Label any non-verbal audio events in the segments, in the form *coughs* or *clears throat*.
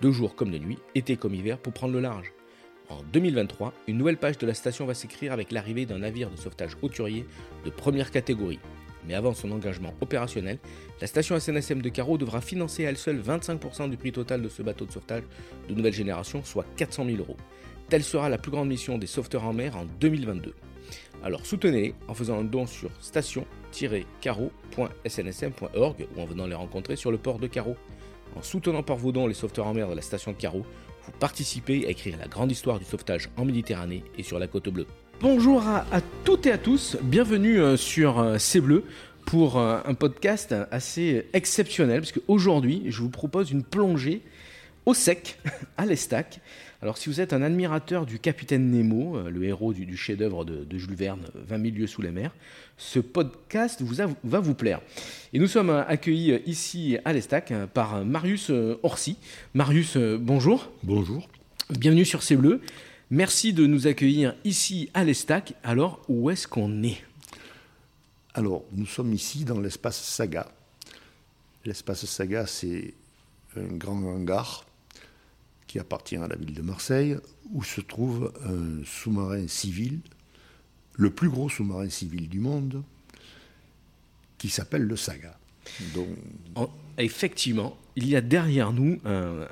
de jour comme de nuit, été comme hiver, pour prendre le large. En 2023, une nouvelle page de la station va s'écrire avec l'arrivée d'un navire de sauvetage hauturier de première catégorie. Mais avant son engagement opérationnel, la station SNSM de Carreau devra financer à elle seule 25% du prix total de ce bateau de sauvetage de nouvelle génération, soit 400 000 euros. Telle sera la plus grande mission des sauveteurs en mer en 2022. Alors soutenez-les en faisant un don sur station-carreau.snsm.org ou en venant les rencontrer sur le port de Carreau. En soutenant par vos dons les sauveteurs en mer de la station de Carreau, vous participez à écrire la grande histoire du sauvetage en Méditerranée et sur la côte bleue. Bonjour à, toutes et à tous, bienvenue euh, sur euh, C'est Bleu pour euh, un podcast assez exceptionnel, parce qu'aujourd'hui je vous propose une plongée au sec, *laughs* à l'Estac. Alors si vous êtes un admirateur du capitaine Nemo, euh, le héros du, du chef-d'œuvre de, de Jules Verne, 20 000 lieues sous la mer, ce podcast vous a- va vous plaire. Et nous sommes euh, accueillis euh, ici à l'Estac euh, par Marius euh, Orsi. Marius, euh, bonjour. Bonjour. Bienvenue sur C'est Bleu. Merci de nous accueillir ici à l'Estac. Alors, où est-ce qu'on est? Alors, nous sommes ici dans l'espace Saga. L'espace Saga, c'est un grand hangar appartient à la ville de Marseille, où se trouve un sous-marin civil, le plus gros sous-marin civil du monde, qui s'appelle le Saga. Donc, En- Effectivement, il y a derrière nous un,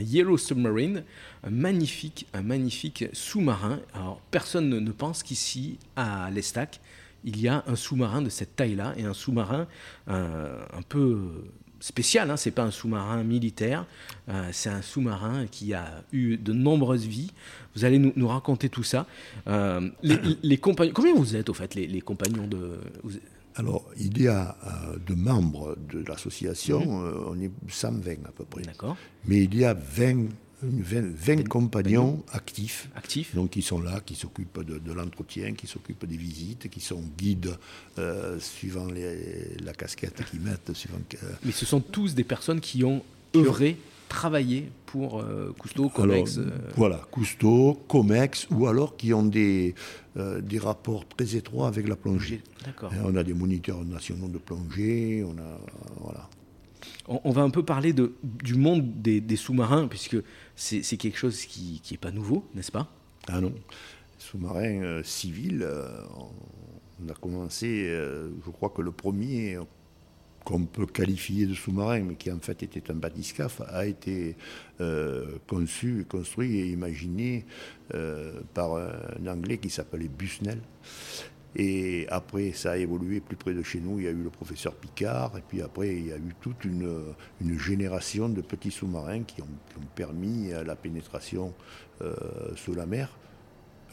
Yellow Submarine, un magnifique, un magnifique sous-marin. Alors, personne ne, pense qu'ici, à l'Estac, il y a un sous-marin de cette taille-là, et un sous-marin un peu spécial. Hein, c'est pas un sous-marin militaire, euh, c'est un sous-marin qui a eu de nombreuses vies. Vous allez nous, nous raconter tout ça. Euh, les, les compagnons, combien vous êtes au fait, les, les compagnons de vous- alors, il y a euh, de membres de l'association, euh, on est 120 à peu près. D'accord, Mais il y a 20, une 20, 20 compagnons actifs. actifs. Donc, qui sont là, qui s'occupent de, de l'entretien, qui s'occupent des visites, qui sont guides euh, suivant les- la casquette qu'ils mettent. Suivant, que- Mais ce sont tous des personnes qui ont œuvré, travaillé pour euh, Cousteau, Comex. Alors, euh, Voilà, Cousteau, Comex, ou alors qui ont des, euh, des rapports très étroits avec la plongée. D'accord. Et on a des moniteurs nationaux de plongée, on a. Voilà. On, va un peu parler du monde des, sous-marins, puisque c'est quelque chose qui n'est pas nouveau, n'est-ce pas? Ah non. Sous-marin euh, civil, euh, on a commencé, euh, je crois que le premier qu'on peut qualifier de sous-marin, mais qui en fait était un bathyscaphe, a été conçu, construit et imaginé par un Anglais qui s'appelait Busnell. Et après, ça a évolué plus près de chez nous. Il y a eu le professeur Picard, et puis après, il y a eu toute une, une génération de petits sous-marins qui ont, qui ont permis la pénétration euh, sous la mer.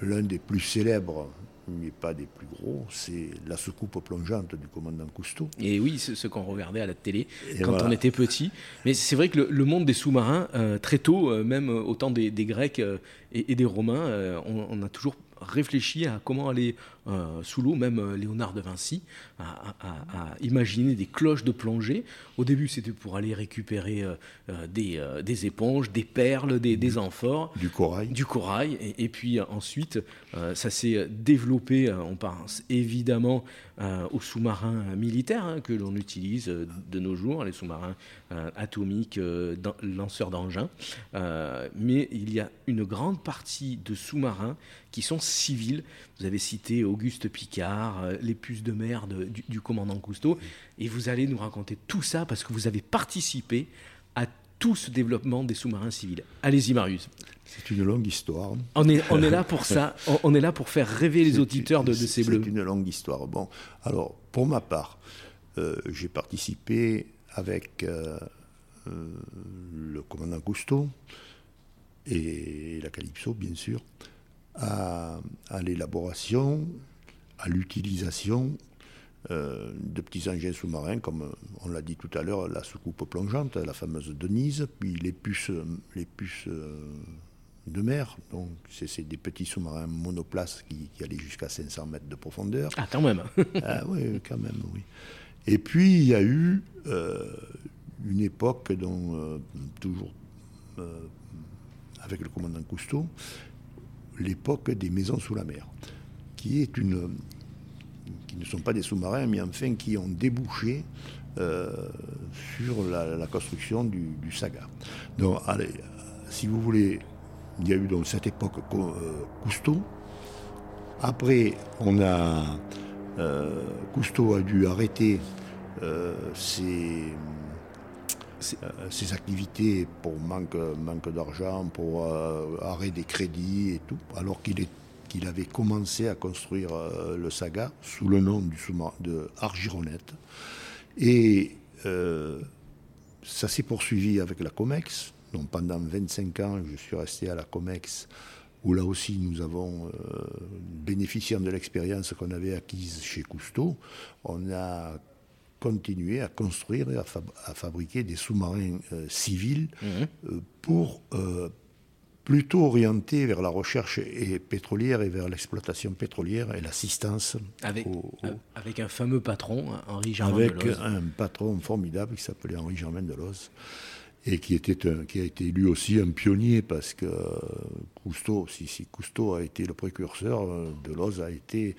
L'un des plus célèbres, mais pas des plus gros, c'est la soucoupe plongeante du commandant Cousteau. Et oui, ce qu'on regardait à la télé Et quand voilà. on était petit. Mais c'est vrai que le, le monde des sous-marins, euh, très tôt, euh, même au temps des, des Grecs euh, et, et des Romains, on, on a toujours réfléchi à comment aller euh, sous l'eau, même euh, Léonard de Vinci a, a- a- a imaginé des cloches de plongée. Au début, c'était pour aller récupérer euh, des, des éponges, des perles, des, des amphores Du corail. du corail. Et, et puis ensuite, ça s'est développé. on pense évidemment aux sous-marins militaires hein, que l'on utilise euh, de nos jours, les sous-marins euh, atomiques, euh, lanceurs d'engins. Euh, mais il y a une grande partie de sous-marins qui sont civils. Vous avez cité Auguste Picard, euh, les puces de mer du, du commandant Cousteau. Et vous allez nous raconter tout ça parce que vous avez participé tout ce développement des sous-marins civils. Allez-y, Marius. C'est une longue histoire. On est, on est là pour ça. On, on est là pour faire rêver les auditeurs de, ces bleus. C'est une longue histoire. Bon, alors, pour ma part, euh, j'ai participé avec euh, euh, le commandant Cousteau et la Calypso, bien sûr, à, à l'élaboration, à l'utilisation de petits engins sous-marins, comme on l'a dit tout à l'heure, la soucoupe plongeante, la fameuse Denise, puis les puces, les puces de mer. Donc, c'est des petits sous-marins monoplaces qui, qui allaient jusqu'à 500 mètres de profondeur. Ah, quand même *laughs* Ah oui, quand même, oui. Et puis, il y a eu une époque dont, toujours avec le commandant Cousteau, l'époque des maisons sous la mer, qui est une, qui ne sont pas des sous-marins, mais enfin qui ont débouché euh, sur la, construction du, Saga. Donc, allez, si vous voulez, il y a eu donc cette époque euh, Cousteau. Après, on a euh, Cousteau a dû arrêter ses ses activités pour manque, manque d'argent, pour arrêt des crédits et tout, alors qu'il est qu'il avait commencé à construire euh, le Saga sous le nom du de Argironette. Et euh, ça s'est poursuivi avec la COMEX. Donc pendant 25 ans, je suis resté à la COMEX, où là aussi nous avons, euh, bénéficiant de l'expérience qu'on avait acquise chez Cousteau, on a continué à construire et à, fabriquer des sous-marins civils mmh. pour plutôt orienté vers la recherche pétrolière et vers l'exploitation pétrolière et l'assistance. Avec, avec un fameux patron, Henri Germain Avec un patron formidable qui s'appelait Henri Germain Deloz et qui, était qui a été lui aussi un pionnier parce que Cousteau, si, si Cousteau a été le précurseur, Deloz a été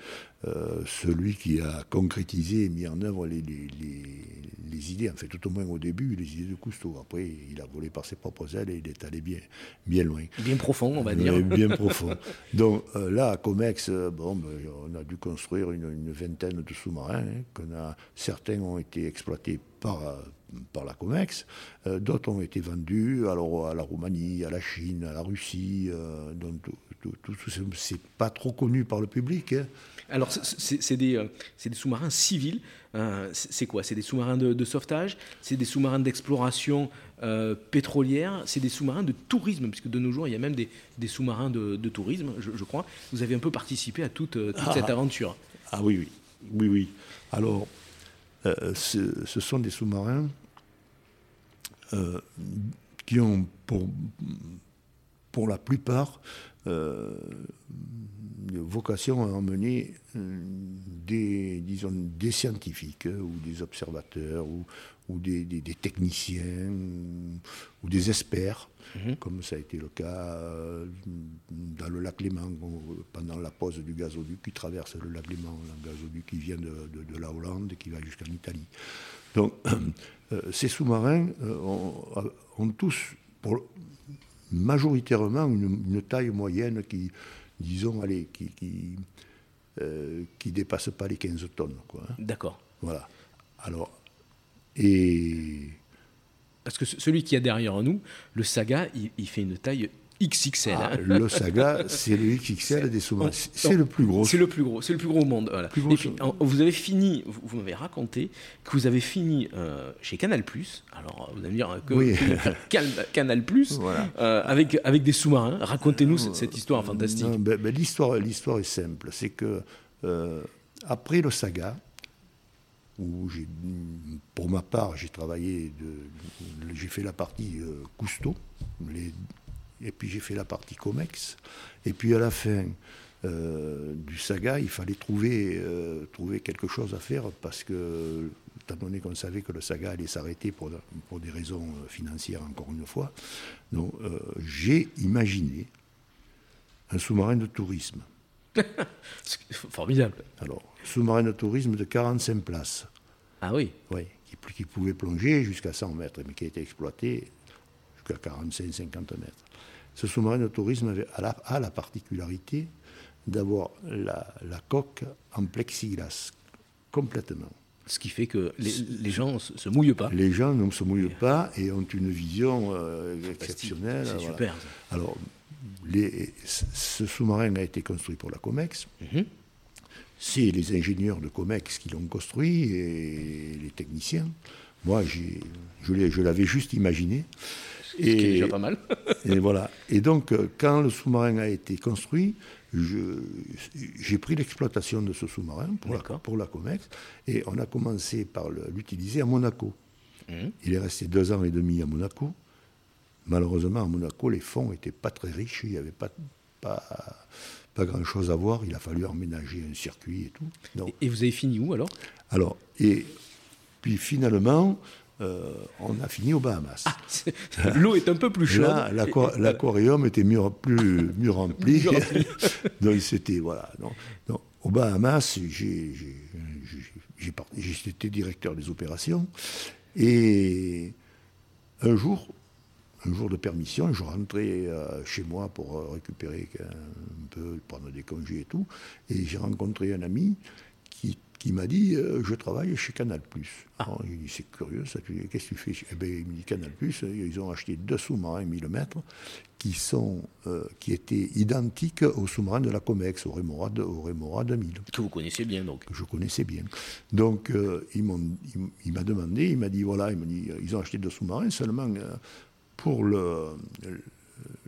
euh, celui qui a concrétisé et mis en œuvre les, les, idées, en fait, tout au moins au début, les idées de Cousteau. Après, il a volé par ses propres ailes et il est allé bien, bien loin. Bien profond, on va dire. bien profond. Donc euh, là, à Comex, euh, bon, ben, on a dû construire une, vingtaine de sous-marins. Hein, certains ont été exploités par, par la COMEX. D'autres ont été vendus alors, à la Roumanie, à la Chine, à la Russie. donc tout, tout, c'est pas trop connu par le public. Hein. Alors, c'est des, euh, des sous-marins civils. Euh, c'est quoi? C'est des sous-marins de, sauvetage? C'est des sous-marins d'exploration euh, pétrolière? C'est des sous-marins de tourisme? Puisque de nos jours, il y a même des, sous-marins de, tourisme, je, crois. Vous avez un peu participé à toute, ah. cette aventure. Ah oui, oui. Oui, oui. Alors, ce, sont des sous-marins qui ont pour, pour la plupart vocation à emmener euh, des, disons, des scientifiques euh, ou des observateurs ou, ou des, techniciens ou, des experts, mhm. comme ça a été le cas euh, dans le lac Léman pendant la pause du gazoduc qui traverse le lac Léman, un gazoduc qui vient de, la Hollande et qui va jusqu'en Italie. Donc *clears throat* ces sous-marins ont, tous, pour, majoritairement, une taille moyenne qui disons, allez, qui qui, euh, qui dépasse pas les 15 tonnes. Quoi, hein. D'accord. Voilà. Alors, et... Parce que celui qui est derrière nous, le Saga, il fait une taille XXL. Ah, le Saga, c'est le XXL des sous-marins. C'est le plus gros. C'est le plus gros. C'est le plus gros au monde. Voilà. vous avez fini. Vous, m'avez raconté que vous avez fini euh, chez Canal Alors vous allez me dire que, oui. *laughs* Canal euh, avec avec des sous-marins. Racontez-nous cette, histoire fantastique. Ben, ben, l'histoire l'histoire est simple. C'est que euh, après le Saga, où pour ma part, j'ai travaillé, j'ai fait la partie Cousteau, les et puis j'ai fait la partie COMEX. Et puis à la fin euh, du saga, il fallait trouver, euh, trouver quelque chose à faire parce que, étant donné qu'on savait que le saga allait s'arrêter pour, pour des raisons euh, financières, encore une fois, donc j'ai imaginé un sous-marin de tourisme. *laughs* Formidable. Alors, sous-marin de tourisme de 45 places. Ah oui Oui, qui, qui pouvait plonger jusqu'à 100 mètres, mais qui a été exploité jusqu'à 45-50 mètres. Ce sous-marin de tourisme a la, particularité d'avoir la, coque en plexiglas, complètement. Ce qui fait que les, gens ne se mouillent pas. Les gens ne se mouillent pas et ont une vision euh, exceptionnelle. C'est super. Alors, ce sous-marin a été construit pour la COMEX. Mhm. C'est les ingénieurs de COMEX qui l'ont construit et les techniciens. Moi, je l'avais juste imaginé. Et, déjà pas mal. *laughs* et voilà. Et donc, euh, quand le sous-marin a été construit, j'ai pris l'exploitation de ce sous-marin pour la, pour la COMEX et on a commencé par l'utiliser à Monaco. Mmh. Il est resté deux ans et demi à Monaco. Malheureusement, à Monaco, les fonds n'étaient pas très riches, il n'y avait pas, pas, pas grand-chose à voir, il a fallu emménager un circuit et tout. et vous avez fini où alors? Alors, et puis finalement, euh, on a fini aux Bahamas. Ah, l'eau est un peu plus chaude. Là, l'aquarium était mieux, plus, mieux rempli. *laughs* donc c'était, voilà. Donc, aux Bahamas, j'étais directeur des opérations. Et un jour, un jour de permission, je rentrais euh, chez moi pour euh, récupérer un peu, prendre des congés et tout. Et j'ai rencontré un ami qui m'a dit euh, Je travaille chez Canal. Ah. J'ai dit C'est curieux, ça. Qu'est-ce que tu fais eh ben, Il me dit Canal, ils ont acheté deux sous-marins 1000 mètres qui, sont, euh, qui étaient identiques aux sous-marins de la Comex, au Remora, au Remora 2000. Que vous connaissez bien, donc Que je connaissais bien. Donc, euh, il m'a demandé, il m'a dit Voilà, il m'a dit Ils ont acheté deux sous-marins seulement pour le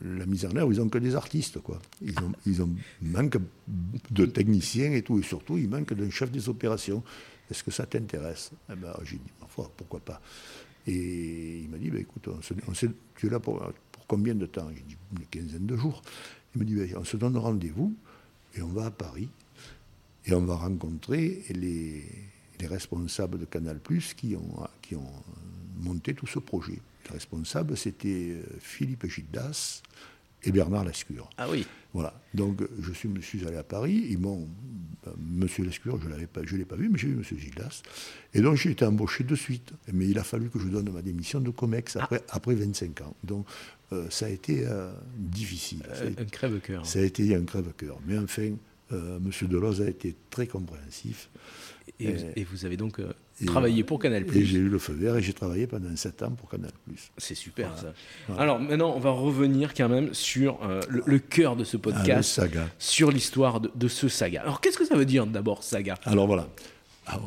la mise en œuvre, ils n'ont que des artistes. Quoi. Ils, ont, ils ont, manquent de techniciens et tout, et surtout, ils manquent d'un chef des opérations. Est-ce que ça t'intéresse? Eh ben, J'ai dit, pourquoi pas Et il m'a dit, bah, écoute, tu es là pour, combien de temps? J'ai dit, une quinzaine de jours. Il m'a dit, bah, on se donne rendez-vous et on va à Paris et on va rencontrer les, les responsables de Canal Plus qui qui ont monté tout ce projet. Les responsables, c'était euh, Philippe Gildas et Bernard Lescure. Ah oui. Voilà. Donc je suis, me suis allé à Paris. Ils m'ont, ben, Monsieur Lescure, je l'avais pas, je l'ai pas vu, mais j'ai vu Monsieur Gildas. Et donc j'ai été embauché de suite. Mais il a fallu que je donne ma démission de Comex après, ah. après 25 ans. Donc euh, ça a été euh, difficile. un crève-cœur. Ça a été un crève-cœur. Mais enfin, Monsieur Deloz a été très compréhensif. Et, vous avez donc travaillé pour Canal+. Et j'ai eu le feu vert et j'ai travaillé pendant 7 ans pour Canal+. C'est super ça. Alors maintenant, on va revenir quand même sur euh, le, cœur de ce ah, podcast, saga. sur l'histoire de, ce saga. Alors qu'est-ce que ça veut dire d'abord saga? Alors voilà. *laughs*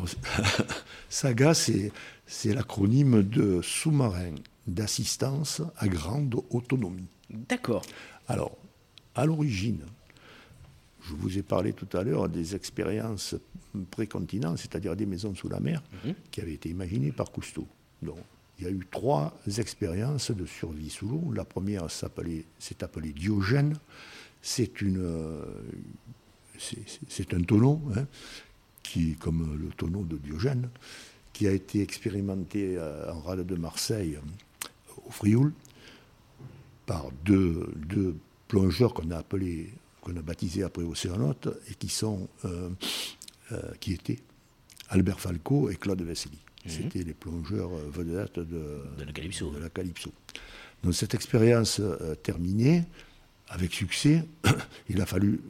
saga, c'est l'acronyme de sous-marin d'assistance à grande autonomie. D'accord. Alors, à l'origine, je vous ai parlé tout à l'heure des expériences précontinent, c'est-à-dire des maisons sous la mer, mhm. qui avaient été imaginées par Cousteau. Donc, il y a eu trois expériences de survie sous l'eau. La première s'est appelée Diogène. C'est une, euh, c'est un tonneau, hein, qui, comme le tonneau de Diogène, qui a été expérimenté euh, en rade de Marseille, au Frioul, par deux, deux plongeurs qu'on a appelés qu'on a baptisé après Océanote et qui sont euh, euh, qui étaient Albert Falco et Claude Vesely. Mhm. C'était les plongeurs euh, vedettes de, la Calypso. De la Donc cette expérience terminée, avec succès, *coughs* il a fallu,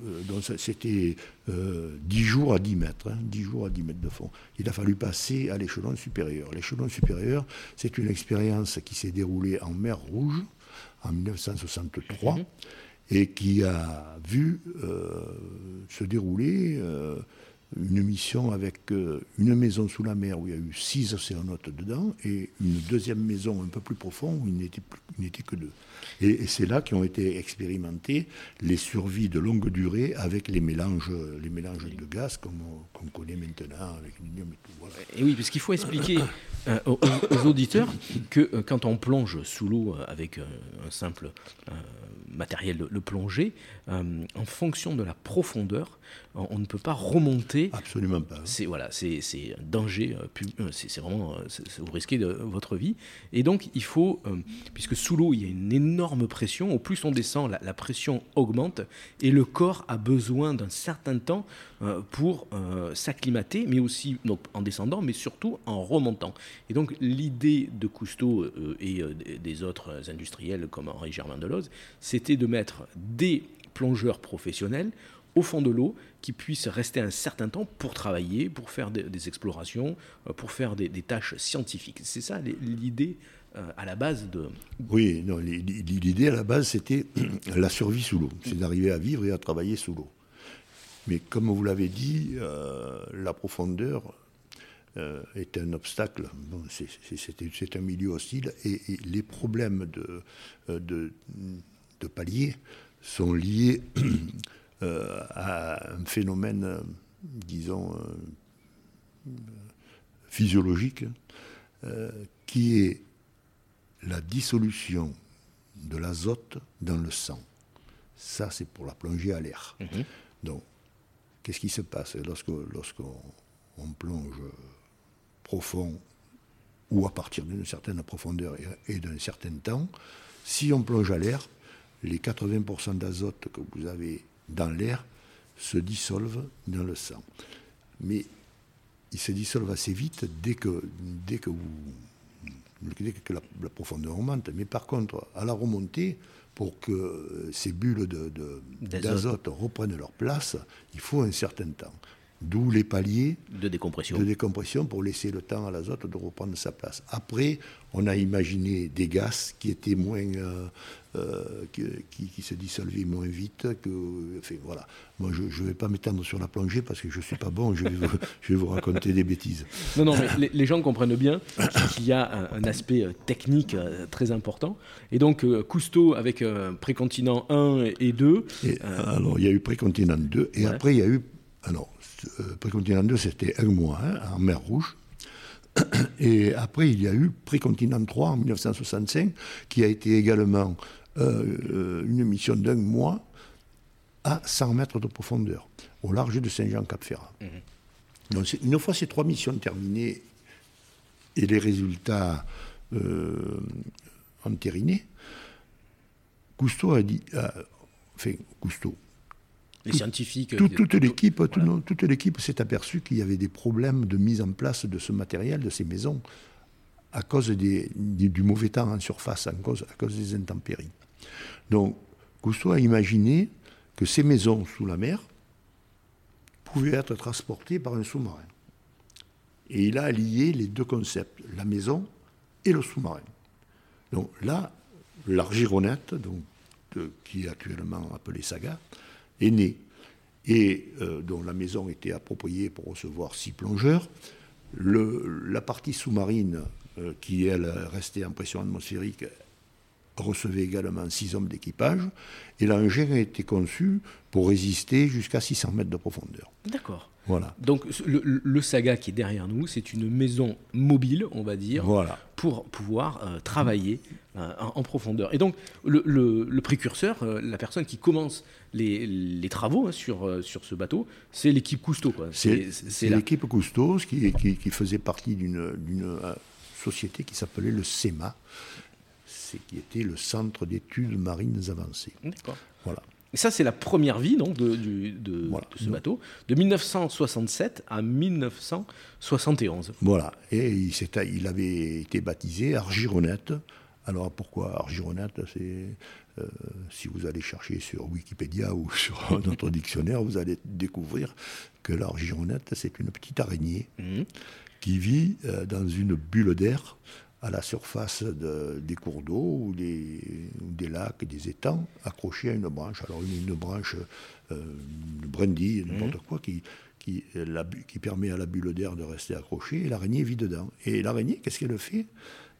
c'était 10 jours à 10 mètres, 10 hein, jours à 10 mètres de fond. Il a fallu passer à l'échelon supérieur. L'échelon supérieur, c'est une expérience qui s'est déroulée en mer Rouge en 1963 et qui a vu euh, se dérouler euh, une mission avec euh, une maison sous la mer où il y a eu six océanotes dedans et une deuxième maison un peu plus profonde où il n'était que deux. Et, c'est là qu'ont été expérimentées les survies de longue durée avec les mélanges, de gaz qu'on connaît maintenant avec et. Et oui, parce qu'il faut expliquer aux, auditeurs que quand on plonge sous l'eau avec un simple matériel de, plonger, euh, en fonction de la profondeur, on, ne peut pas remonter. Absolument pas. C'est voilà, c'est un danger. Euh, euh, c'est vraiment vous risquez de votre vie. Et donc il faut, puisque sous l'eau il y a une énorme pression, au plus on descend, la, pression augmente et le corps a besoin d'un certain temps pour s'acclimater, mais aussi donc en descendant, mais surtout en remontant. Et donc l'idée de Cousteau et des autres industriels comme Henri Germain Deloz, c'était de mettre des plongeurs professionnels au fond de l'eau qui puissent rester un certain temps pour travailler, pour faire des, explorations, euh, pour faire des, tâches scientifiques. C'est ça l'idée euh, à la base de... Oui, l'idée à la base, c'était *clears throat* la survie sous l'eau. C'est d'arriver à vivre et à travailler sous l'eau. Mais comme vous l'avez dit, euh, la profondeur est un obstacle. c'est un milieu hostile et, les problèmes de, de palier sont liés *clears throat* à un phénomène, disons, physiologique, qui est la dissolution de l'azote dans le sang. Ça, c'est pour la plongée à l'air. Mhm. Donc, qu'est-ce qui se passe lorsqu'on on plonge profond ou à partir d'une certaine profondeur et, d'un certain temps Si on plonge à l'air, les 80% d'azote que vous avez dans l'air se dissolvent dans le sang. Mais ils se dissolvent assez vite dès que, dès que, vous, dès que la, la profondeur augmente. Mais par contre, à la remontée, pour que ces bulles d'azote de, reprennent leur place, il faut un certain temps. D'où les paliers de décompression. de décompression pour laisser le temps à l'azote de reprendre sa place. Après, on a imaginé des gaz qui étaient moins, euh, euh, qui, se dissolvaient moins vite. Que, enfin, voilà. Moi, je ne vais pas m'étendre sur la plongée parce que je ne suis pas bon. Je vais, vous, *laughs* je vais vous raconter des bêtises. Non, non, mais les, gens comprennent bien qu'il y a un, aspect euh, technique très important. Et donc, Cousteau avec Précontinent 1 et 2. alors, il y a eu Précontinent 2 et après, il y a eu alors, euh, Précontinent 2, c'était un mois hein, en mer Rouge. *clears throat* Et après, il y a eu Précontinent 3 en 1965, qui a été également euh, euh, une mission d'un mois à 100 mètres de profondeur, au large de Saint-Jean-Cap-Ferrat. Mhm. Donc, une fois ces trois missions terminées et les résultats entérinés, Cousteau a dit, enfin, Cousteau, les scientifiques. toute l'équipe, toute l'équipe s'est aperçue qu'il y avait des problèmes de mise en place de ce matériel, de ces maisons, à cause des, du mauvais temps en surface, à cause, à cause des intempéries. Donc, Cousteau a imaginé que ces maisons sous la mer pouvaient être transportées par un sous-marin. Et il a allié les deux concepts, la maison et le sous-marin. Donc là, l'Argironette, donc, qui est actuellement appelée Saga, est né et euh, dont la maison était appropriée pour recevoir six plongeurs. La partie sous-marine, euh, qui elle restait en pression atmosphérique, recevait également six hommes d'équipage. Et l'engin a été conçu pour résister jusqu'à 600 mètres de profondeur. D'accord. Voilà. Donc le, Saga qui est derrière nous, c'est une maison mobile, on va dire, pour pouvoir euh, travailler euh, en, profondeur. Et donc le, précurseur, euh, la personne qui commence les, travaux hein, sur, sur ce bateau, c'est l'équipe Cousteau. C'est l'équipe Cousteau qui, qui, faisait partie d'une société qui s'appelait le SEMA, qui était le Centre d'études marines avancées. D'accord. Voilà. Et ça, c'est la première vie donc, de, de, ce bateau, de 1967 à 1971. Voilà, et il, il avait été baptisé Argironette. Alors pourquoi Argironette C'est euh, si vous allez chercher sur Wikipédia ou *laughs* sur notre dictionnaire, vous allez découvrir que l'argironette, c'est une petite araignée mmh. qui vit euh, dans une bulle d'air à la surface des cours d'eau ou des, des, lacs, des étangs, accrochés à une branche. Alors une, branche, euh, une brindille, mhm. n'importe quoi, qui, qui, qui, permet à la bulle d'air de rester accrochée, et l'araignée vit dedans. Et l'araignée, qu'est-ce qu'elle fait?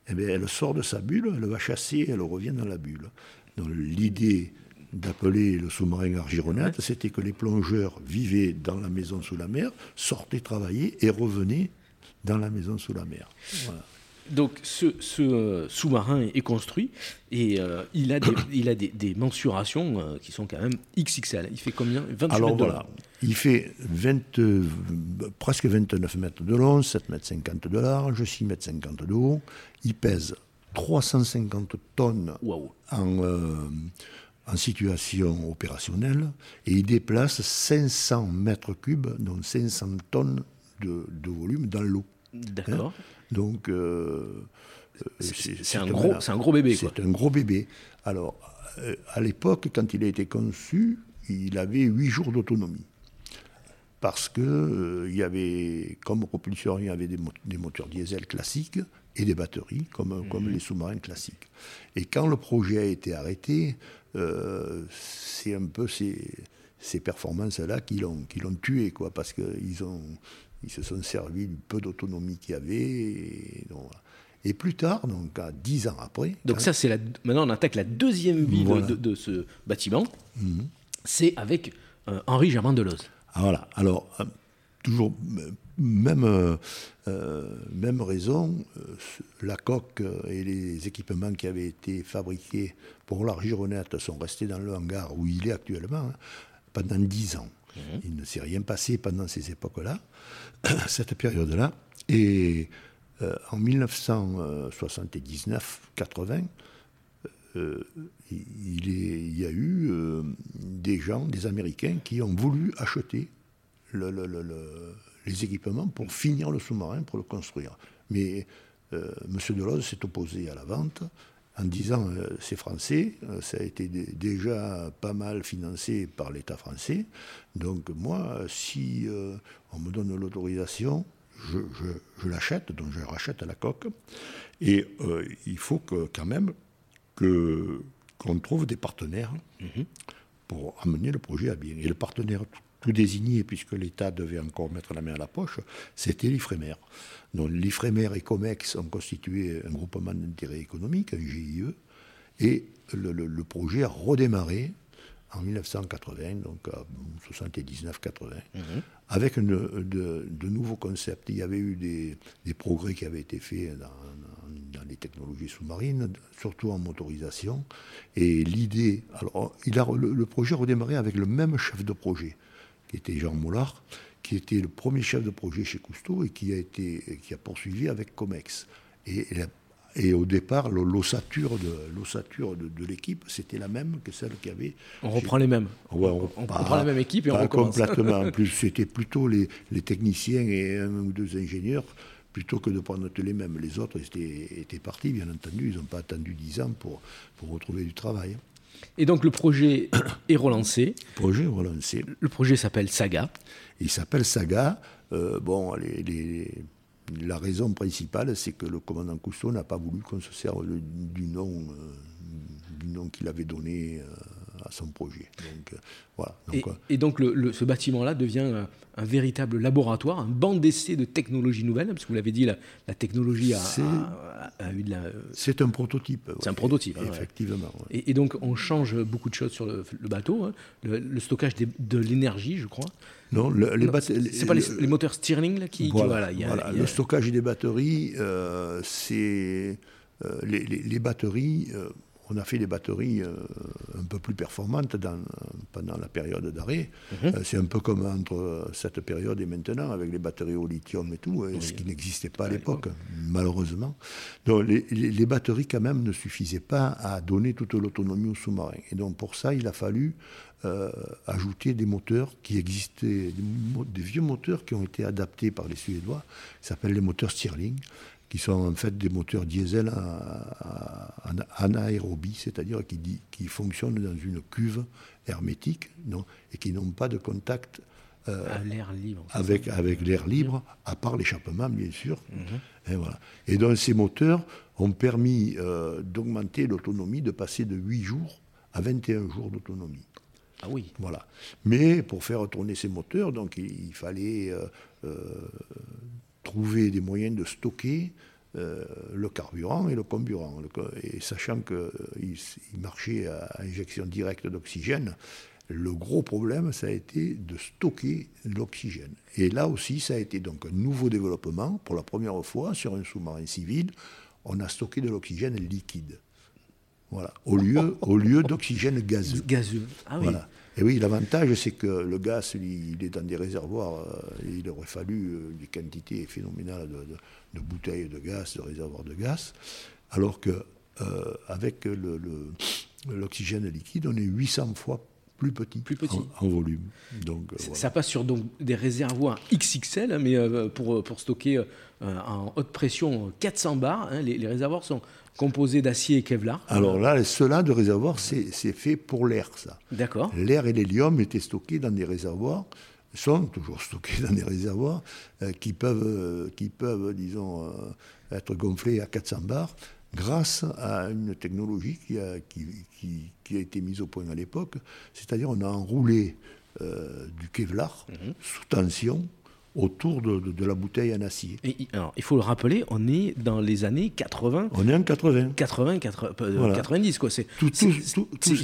Eh bien, Elle sort de sa bulle, elle va chasser, elle revient dans la bulle. Donc l'idée d'appeler le sous-marin Argironate, c'était que les plongeurs vivaient dans la maison sous la mer, sortaient travailler et revenaient dans la maison sous la mer. Voilà. Donc ce, euh, sous-marin est construit et euh, il a des, *coughs* il a des, mensurations euh, qui sont quand même XXL. Il fait combien? 28 Alors mètres voilà, il fait 20, presque 29 mètres de long, 7 mètres 50 de large, 6 mètres 50 de haut. Il pèse 350 tonnes en, en situation opérationnelle et il déplace 500 mètres cubes, donc 500 tonnes de, de volume dans l'eau. D'accord. Donc, euh, c'est un, gros, un gros bébé. C'est un gros bébé. Alors, euh, à l'époque, quand il a été conçu, il avait 8 jours d'autonomie. Parce que euh, il y avait, comme propulsion, il y avait des, moteurs diesel classiques et des batteries, comme, mhm. comme les sous-marins classiques. Et quand le projet a été arrêté, c'est un peu ces, ces performances-là qui l'ont tué, quoi, parce qu'ils ont, ils se sont servis du peu d'autonomie qu'il y avait. Et, plus tard, donc à dix ans après. Donc ça, c'est la... maintenant on attaque la deuxième vie de, ce bâtiment. Mhm. C'est avec Henri Germain Deleuze. Ah, voilà. Alors, toujours même, même raison, la coque et les équipements qui avaient été fabriqués pour l'Argironette sont restés dans le hangar où il est actuellement hein, pendant dix ans. Mhm. Il ne s'est rien passé pendant ces époques-là, *clears throat* cette période-là. Et en 1979-80, euh, il, y a eu euh, des gens, des Américains, qui ont voulu acheter les équipements pour finir le sous-marin, pour le construire. Mais euh, M. Deleuze s'est opposé à la vente en disant c'est français, ça a été déjà pas mal financé par l'État français, donc moi, si on me donne l'autorisation, je, je l'achète, donc je rachète à la coque, et il faut que quand même que, qu'on trouve des partenaires mhm. pour amener le projet à bien. Et le partenaire tout, désigné, puisque l'État devait encore mettre la main à la poche, c'était l'IFREMER. Donc l'IFREMER et COMEX ont constitué un groupement d'intérêt économique, un GIE, et le, projet a redémarré en 1980, donc 79-80, mhm. avec de, de, nouveaux concepts. Il y avait eu des, des progrès qui avaient été faits dans, les technologies sous-marines, surtout en motorisation. Et l'idée, alors il a, le, projet a redémarré avec le même chef de projet, qui était Jean Moulard, qui était le premier chef de projet chez Cousteau et qui a, été, qui a poursuivi avec Comex. Et, et au départ, l'ossature de, l'équipe, c'était la même que celle qu'il y avait. On reprend les mêmes. on, reprend la même équipe et on recommence. Complètement. En *laughs* plus, c'était plutôt les, les, techniciens et un ou deux ingénieurs plutôt que de prendre les mêmes. Les autres étaient, étaient partis, bien entendu, ils n'ont pas attendu dix ans pour, pour retrouver du travail. Et donc le projet *coughs* est relancé. Le projet relancé. Le projet s'appelle Saga. Il s'appelle Saga. Euh, bon, les, la raison principale, c'est que le commandant Cousteau n'a pas voulu qu'on se serve du nom, euh, du nom qu'il avait donné. Euh, à son projet. Donc, euh, voilà. et, donc le, ce bâtiment-là devient un, véritable laboratoire, un banc d'essai de technologies nouvelles, parce que vous l'avez dit, la, technologie a, eu de la... C'est un prototype. C'est un prototype. Hein, effectivement. Et, donc on change beaucoup de choses sur le, bateau, hein. le, stockage de l'énergie, je crois. Non, les C'est pas les, moteurs Stirling là, qui... Voilà, Le stockage des batteries, euh, c'est... Euh, les, batteries, on a fait des batteries euh, peu plus performantes pendant la période d'arrêt. Mhm. Euh, c'est un peu comme entre cette période et maintenant, avec les batteries au lithium et tout, hein, ce qui n'existait pas à l'époque, malheureusement. Donc les, batteries, quand même, ne suffisaient pas à donner toute l'autonomie au sous-marin. Et donc pour ça, il a fallu euh, ajouter des moteurs qui existaient, des, vieux moteurs qui ont été adaptés par les Suédois, qui s'appellent les moteurs Stirling qui sont en fait des moteurs diesel anaérobie, c'est-à-dire qui, qui, fonctionnent dans une cuve hermétique non, et qui n'ont pas de contact euh, libre, avec, avec l'air libre, à part l'échappement bien sûr. Mhm. Et, voilà. et donc ces moteurs ont permis euh, d'augmenter l'autonomie, de passer de 8 jours à 21 jours d'autonomie. Ah oui. Voilà. Mais pour faire tourner ces moteurs, donc il, fallait euh, trouver des moyens de stocker euh, le carburant et le comburant. et sachant qu'il euh, il marchait à injection directe d'oxygène, le gros problème, ça a été de stocker l'oxygène. Et là aussi, ça a été donc un nouveau développement. Pour la première fois, sur un sous-marin civil, on a stocké de l'oxygène liquide. Voilà, au lieu, au lieu d'oxygène gazeux. Gazeux, ah oui. Et oui, l'avantage, c'est que le gaz, il est dans des réservoirs. Euh, il aurait fallu euh, des quantités phénoménales de, bouteilles de gaz, de réservoirs de gaz, alors que euh, avec l'oxygène liquide, on est 800 fois plus petit, plus petit. En, volume. Donc, Ça passe sur donc, des réservoirs XXL, hein, mais pour, pour stocker en haute pression 400 bars. Hein, les, les, réservoirs sont composé d'acier et Kevlar. Alors là, cela de réservoir, c'est fait pour l'air, ça. D'accord. L'air et l'hélium étaient stockés dans des réservoirs, sont toujours stockés dans des réservoirs euh, qui, peuvent, euh, qui peuvent, disons, euh, être gonflés à 400 bars grâce à une technologie qui a, qui, qui, a été mise au point à l'époque. C'est-à-dire on a enroulé du Kevlar mhm. sous tension autour de, la bouteille en acier. Et, alors, il faut le rappeler, on est dans les années 80. On est en 80. 80, 90, quoi. C'est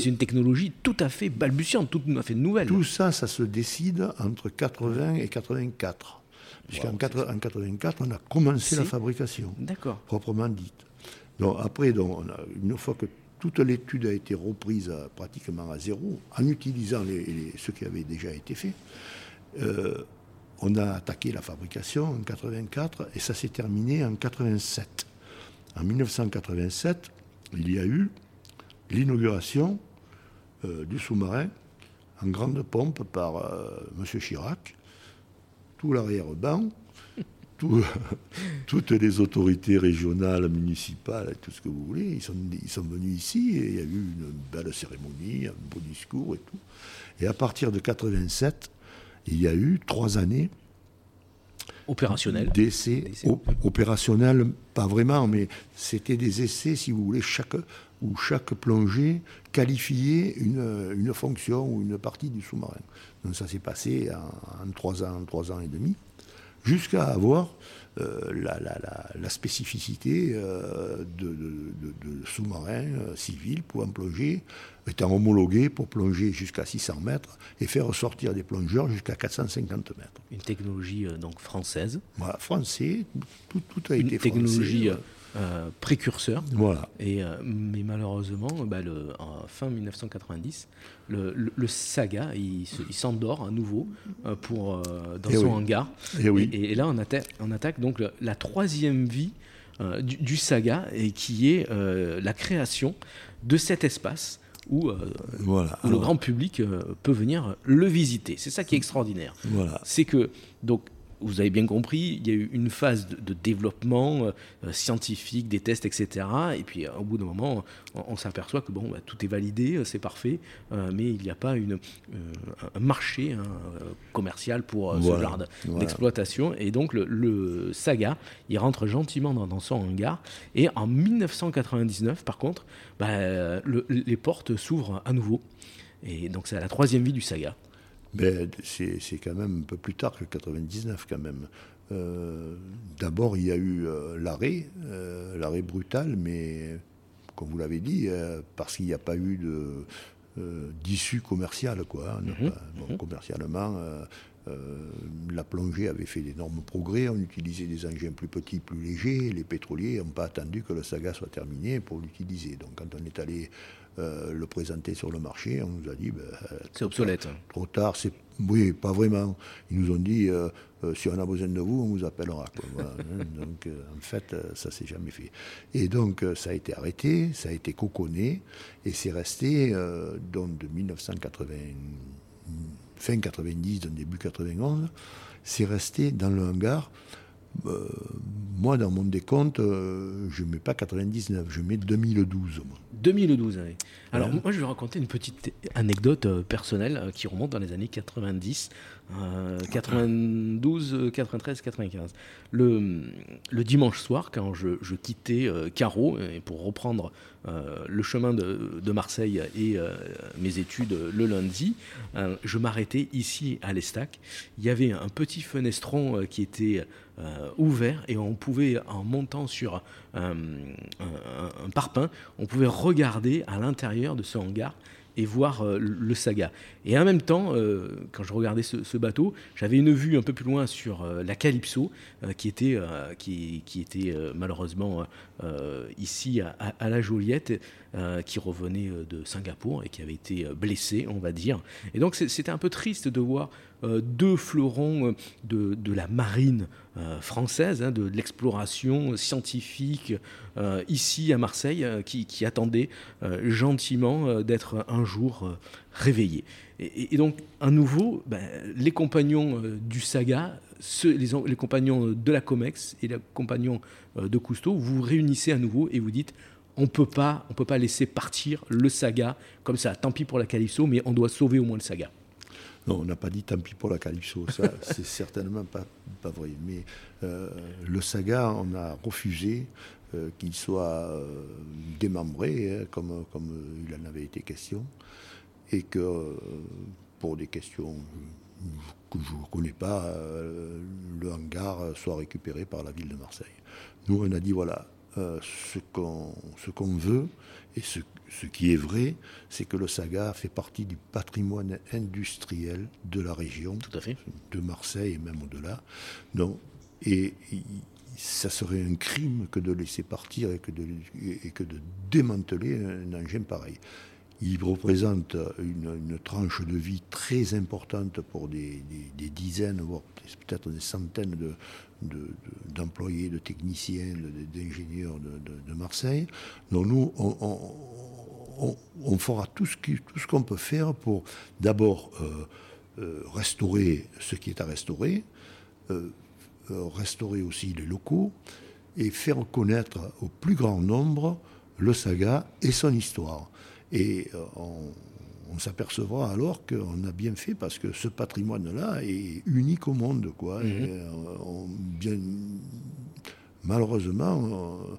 une technologie tout à fait balbutiante, tout à fait nouvelle. Tout ça, ça se décide entre 80 et 84. Puisqu'en 84, on a commencé la fabrication. Proprement dite. Donc, après, donc, une fois que toute l'étude a été reprise pratiquement à zéro, en utilisant les, ce qui avait déjà été fait, euh, on a attaqué la fabrication en 84 et ça s'est terminé en 87. En 1987, il y a eu l'inauguration euh, du sous-marin en grande pompe par euh, M. Chirac, tout l'arrière-ban, *laughs* *laughs* toutes les autorités régionales, municipales, tout ce que vous voulez, ils sont, venus ici et il y a eu une belle cérémonie, un beau discours et tout. Et à partir de 87, il y a eu trois années. D'essais opérationnels, pas vraiment, mais c'était des essais, si vous voulez, chaque, où chaque plongée qualifiait une, une fonction ou une partie du sous-marin. Donc ça s'est passé en, trois ans, trois ans et demi, jusqu'à avoir euh, la, spécificité euh, de, sous-marins euh, civils pouvant plonger, étant homologués pour plonger jusqu'à 600 mètres et faire ressortir des plongeurs jusqu'à 450 mètres. Une technologie donc française. Voilà, français, tout, a été Une technologie euh, précurseur. Voilà. Et, euh, mais malheureusement, bah, le, en fin 1990, le, le, Saga, il, s'endort à nouveau euh, pour, dans eh son hangar. Et, eh oui. et, là, on attaque, on attaque donc la troisième vie du, Saga, et qui est la création de cet espace où, voilà. le grand public peut venir le visiter. C'est ça qui est extraordinaire. Voilà. C'est que donc vous avez bien compris, il y a eu une phase de, développement euh, scientifique, des tests, etc. Et puis au bout d'un moment, on, s'aperçoit que bon, bah, tout est validé, euh, c'est parfait, euh, mais il n'y a pas une, un marché hein, commercial pour ce genre d'exploitation. Et donc le, Saga, il rentre gentiment dans, son hangar. Et en 1999, par contre, bah, les portes s'ouvrent à nouveau. Et donc c'est la troisième vie du Saga ben, c'est quand même un peu plus tard que 99 quand même. Euh, d'abord, il y a eu euh, l'arrêt, euh, l'arrêt brutal, mais comme vous l'avez dit, parce qu'il n'y a pas eu d'issue commerciale. Quoi, hein, mhm. Mhm. Commercialement, la plongée avait fait d'énormes progrès, on utilisait des engins plus petits, plus légers, les pétroliers n'ont pas attendu que le saga soit terminé pour l'utiliser. Donc quand on est allé euh, le présenter sur le marché. On nous a dit. Ben, c'est obsolète. Trop tard, c'est. Oui, pas vraiment. Ils nous ont dit euh, euh, si on a besoin de vous, on vous appellera. *laughs* donc, en fait, ça s'est jamais fait. Et donc, ça a été arrêté, ça a été coconné, et c'est resté donc de 1980, fin 90, début 91, c'est resté dans le hangar euh, moi, dans mon décompte, euh, je ne mets pas 99, je mets 2012. 2012, oui. Alors, moi, je vais raconter une petite anecdote euh, personnelle qui remonte dans les années 90, 92, 93, 95. Le, dimanche soir, quand je, quittais Carreau pour reprendre le chemin de, Marseille et mes études le lundi, je m'arrêtais ici à l'Estac. Il y avait un petit fenestron qui était euh, ouvert et on pouvait, en montant sur un, parpaing, on pouvait regarder à l'intérieur de ce hangar et voir euh, le saga. Et en même temps, euh, quand je regardais ce, bateau, j'avais une vue un peu plus loin sur la Calypso, qui était, qui, était malheureusement ici à, à, la Joliette, qui revenait de Singapour et qui avait été blessée, on va dire. Et donc c'était un peu triste de voir deux fleurons de, de la marine euh, française, hein, de, l'exploration scientifique euh, ici à Marseille, euh, qui, attendait gentiment d'être un jour réveillés. Et, donc, à nouveau, ben, les compagnons du Saga, les, compagnons de la COMEX et les compagnons de Cousteau, vous vous réunissez à nouveau et vous dites on peut pas, on peut pas laisser partir le Saga comme ça. Tant pis pour la Calypso, mais on doit sauver au moins le Saga. Non, on n'a pas dit tant pis pour la Calypso, ça *laughs* c'est certainement pas, pas vrai. Mais euh, le Saga, on a refusé euh, qu'il soit euh, démembré, hein, comme, comme il en avait été question, et que pour des questions que je ne connais pas, le hangar soit récupéré par la ville de Marseille. Nous, on a dit voilà, ce qu'on veut et ce, ce, qui est vrai, c'est que le Saga fait partie du patrimoine industriel de la région, Tout à fait. de Marseille et même au-delà. Donc, et, ça serait un crime que de laisser partir et que de, et que de démanteler un engin pareil. Il représente une, tranche de vie très importante pour des, dizaines, voire peut-être des centaines d'employés, de, techniciens, d'ingénieurs de, Marseille. Donc nous, on, fera tout ce qu'on peut faire pour d'abord euh, euh, restaurer ce qui est à restaurer, euh, restaurer aussi les locaux et faire connaître au plus grand nombre le saga et son histoire. Et euh, on, s'apercevra alors qu'on a bien fait parce que ce patrimoine-là est unique au monde. Quoi. Mhm. Euh, bien, malheureusement, euh,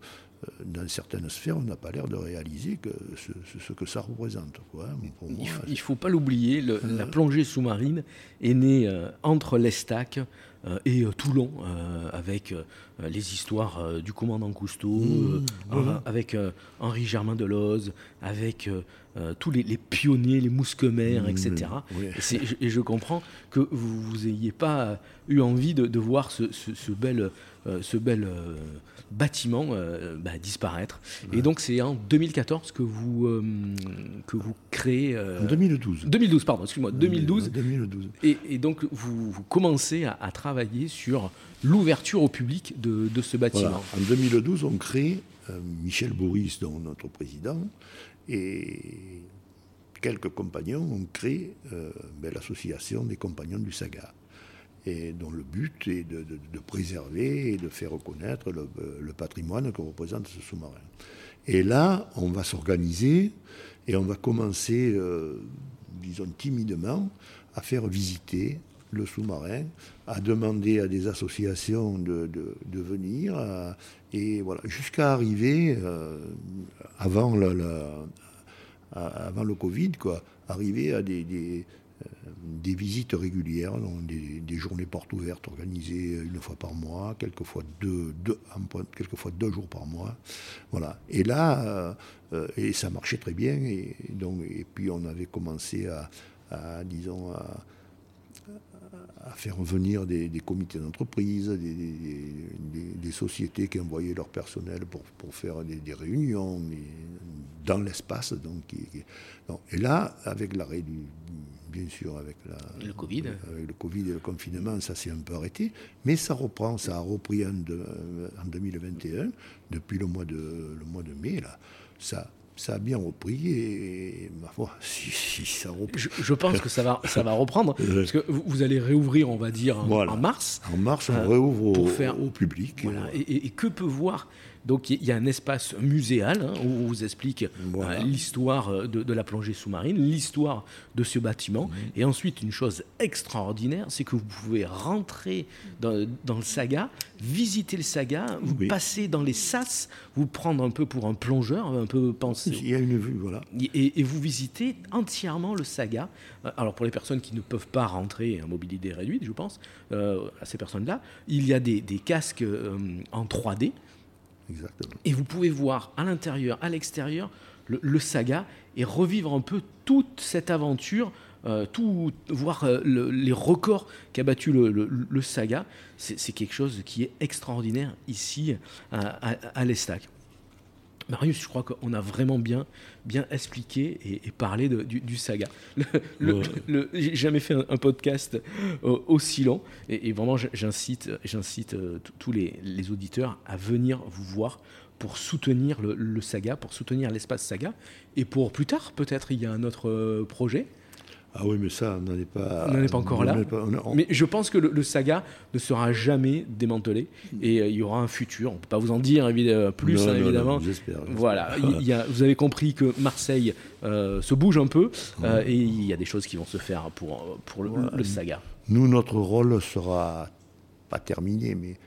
dans certaines sphères, on n'a pas l'air de réaliser que ce, que ça représente. Quoi. il ne faut, pas l'oublier, la plongée sous-marine est née entre l'Estac euh, et euh, Toulon, euh, avec les histoires du commandant Cousteau, mmh, avec Henri Germain de Loz, avec tous les, pionniers, les mousquemères, etc. Et, je comprends que vous n'ayez pas eu envie de, voir ce, bel, ce bel bâtiment bah, disparaître. Et donc c'est en 2014 que vous, que vous créez... en 2012. 2012, pardon, excuse-moi, 2012. 2012. Et, donc vous, commencez à, à travailler sur l'ouverture au public de, ce bâtiment. En 2012, on crée euh, Michel Boris, dont notre président, et quelques compagnons ont créé euh, ben, l'association des compagnons du Saga, et dont le but est de, préserver et de faire reconnaître le, patrimoine que représente ce sous-marin. Et là, on va s'organiser et on va commencer, euh, disons timidement, à faire visiter le sous-marin, a demandé à des associations de, venir, et voilà, jusqu'à arriver, euh, avant, le Covid, quoi, arriver à des, euh, visites régulières, des, journées portes ouvertes organisées une fois par mois, quelquefois deux, jours par mois. Voilà. Et là, et ça marchait très bien, et, donc, et puis on avait commencé à, disons, à faire venir des, comités d'entreprise, des, sociétés qui envoyaient leur personnel pour, pour faire des, réunions dans l'espace. Donc, et là, avec l'arrêt du, bien sûr, avec le Covid, avec le Covid et le confinement, ça s'est un peu arrêté, mais ça reprend, ça a repris en, en 2021, depuis le mois de, le mois de mai là, ça ça a bien repris et, ma foi, *laughs* si, ça reprend. Je, pense que ça va, ça va reprendre *laughs* parce que vous, allez réouvrir, on va dire, en, mars. En mars, on euh, réouvre au, faire, au public. Voilà. Et, et, que peut voir donc il y a un espace muséal hein, où on vous explique euh, l'histoire euh, de, la plongée sous-marine, l'histoire de ce bâtiment. Et ensuite, une chose extraordinaire, c'est que vous pouvez rentrer dans, le saga, visiter le saga, vous passer dans les sas, vous prendre un peu pour un plongeur, un peu penser. Il y a une vue, voilà. Et, vous visitez entièrement le saga. Euh, alors pour les personnes qui ne peuvent pas rentrer en mobilité réduite, je pense, à ces personnes-là, il y a des, casques en 3D et vous pouvez voir à l'intérieur, à l'extérieur, le, saga et revivre un peu toute cette aventure, euh, tout, voir euh, les records qu'a battu le, saga. C'est quelque chose qui est extraordinaire ici à, à l'Estac. Marius, je crois qu'on a vraiment bien, bien expliqué et, parlé du, saga. Le, J'ai jamais fait un, podcast euh, aussi long et, vraiment j'incite, j'incite euh, tous les, auditeurs à venir vous voir pour soutenir le, saga, pour soutenir l'espace saga et pour plus tard peut-être il y a un autre euh, projet. Ah oui, mais ça, on n'en est pas. On n'en est pas encore là. Mais je pense que le, saga ne sera jamais démantelé et euh, il y aura un futur. On ne peut pas vous en dire évidemment, plus, hein, évidemment. J'espère. Voilà. il y a, vous avez compris que Marseille euh, se bouge un peu euh, et il y a des choses qui vont se faire pour, pour le, saga. Nous, notre rôle sera pas terminé, mais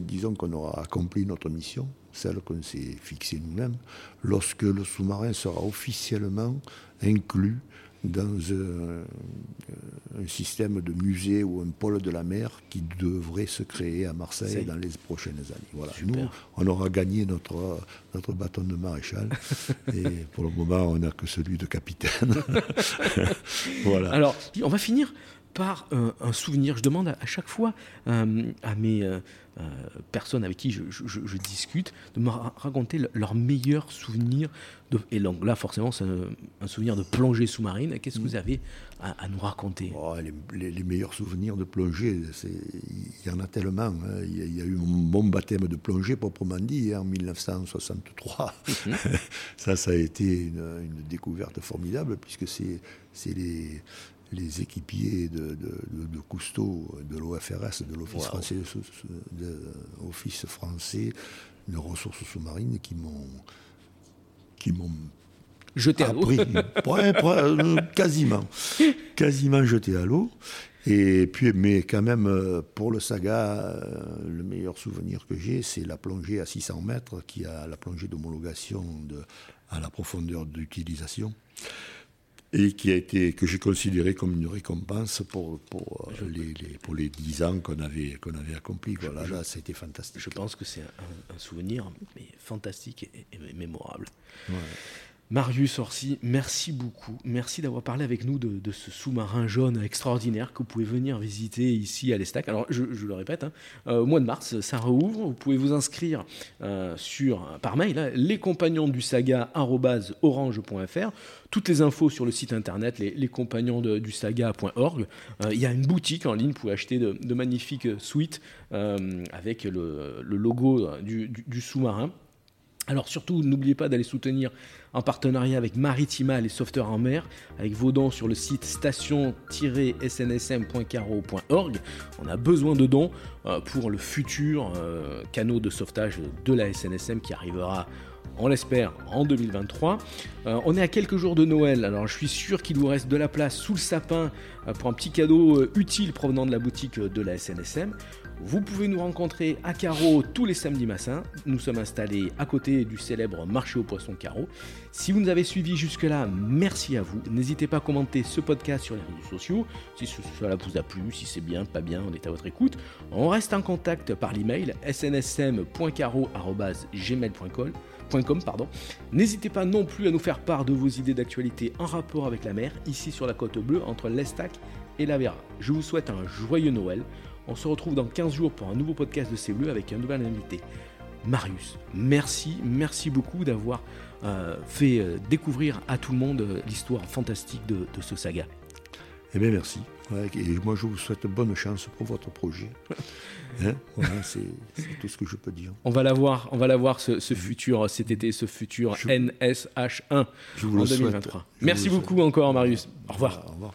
disons qu'on aura accompli notre mission, celle qu'on s'est fixée nous-mêmes, lorsque le sous-marin sera officiellement inclus dans un, système de musée ou un pôle de la mer qui devrait se créer à Marseille dans les prochaines années. Voilà. Nous, on aura gagné notre, notre bâton de maréchal *laughs* et pour le moment, on n'a que celui de capitaine. *laughs* voilà. Alors, on va finir par un, souvenir. Je demande à, chaque fois euh, à mes euh, euh, personnes avec qui je, discute de me raconter leur meilleur souvenir. De, et là, forcément, c'est un, souvenir de plongée sous-marine. Qu'est-ce que vous avez à, nous raconter? Oh, les, meilleurs souvenirs de plongée, il y en a tellement. Hein. Il, y a, eu mon baptême de plongée, proprement dit, hein, en 1963. Mhm. *laughs* ça, ça a été une, une découverte formidable, puisque c'est les les équipiers de, de, Cousteau, de l'OFRS, de l'Office français, de, français de ressources sous-marines qui m'ont qui m'ont jeté à l'eau. *laughs* Euh, quasiment, quasiment jeté à l'eau. Et puis, mais quand même, euh, pour le saga, euh, le meilleur souvenir que j'ai, c'est la plongée à 600 mètres, qui a la plongée d'homologation à la profondeur d'utilisation et qui a été, que j'ai considéré comme une récompense pour, pour, euh, les, pour les 10 ans qu'on avait, qu'on avait accomplis. Voilà, là, ça a été fantastique. Je pense que c'est un, souvenir mais fantastique et, mémorable. Marius Orsi, merci beaucoup. Merci d'avoir parlé avec nous de, ce sous-marin jaune extraordinaire que vous pouvez venir visiter ici à l'Estac. Alors, je, le répète, hein, euh, au mois de mars, ça rouvre. Vous pouvez vous inscrire euh, sur, par mail, hein, lescompagnonsdusaga.orange.fr. Toutes les infos sur le site internet, les, lescompagnonsdusaga.org. Euh, il y a une boutique en ligne, vous pouvez acheter de, magnifiques suites avec le, logo du sous-marin. Alors surtout, n'oubliez pas d'aller soutenir en partenariat avec Maritima les sauveteurs en mer, avec vos dons sur le site station-snsm.caro.org. On a besoin de dons euh, pour le futur euh, canot de sauvetage de la SNSM qui arrivera on l'espère, en 2023. Euh, on est à quelques jours de Noël, alors je suis sûr qu'il vous reste de la place sous le sapin pour un petit cadeau utile provenant de la boutique de la SNSM. Vous pouvez nous rencontrer à Carreau tous les samedis matins. Nous sommes installés à côté du célèbre marché aux poissons Carreau. Si vous nous avez suivis jusque-là, merci à vous. N'hésitez pas à commenter ce podcast sur les réseaux sociaux. Si cela vous a plu, si c'est bien, pas bien, on est à votre écoute. On reste en contact par l'email snsm.caro.gmail.com. N'hésitez pas non plus à nous faire part de vos idées d'actualité en rapport avec la mer, ici sur la côte bleue, entre l'Estac et la Vera. Je vous souhaite un joyeux Noël. On se retrouve dans 15 jours pour un nouveau podcast de C'est Bleu avec un nouvel invité. Marius, merci, merci beaucoup d'avoir euh, fait euh, découvrir à tout le monde euh, l'histoire fantastique de, ce saga. Eh bien, merci. Et moi, je vous souhaite bonne chance pour votre projet. *laughs* Hein, c'est tout ce que je peux dire. On va l'avoir, on va ce, ce, futur cet été, ce futur NSH1 en 2023. Merci beaucoup encore, Marius. Au revoir. Au revoir.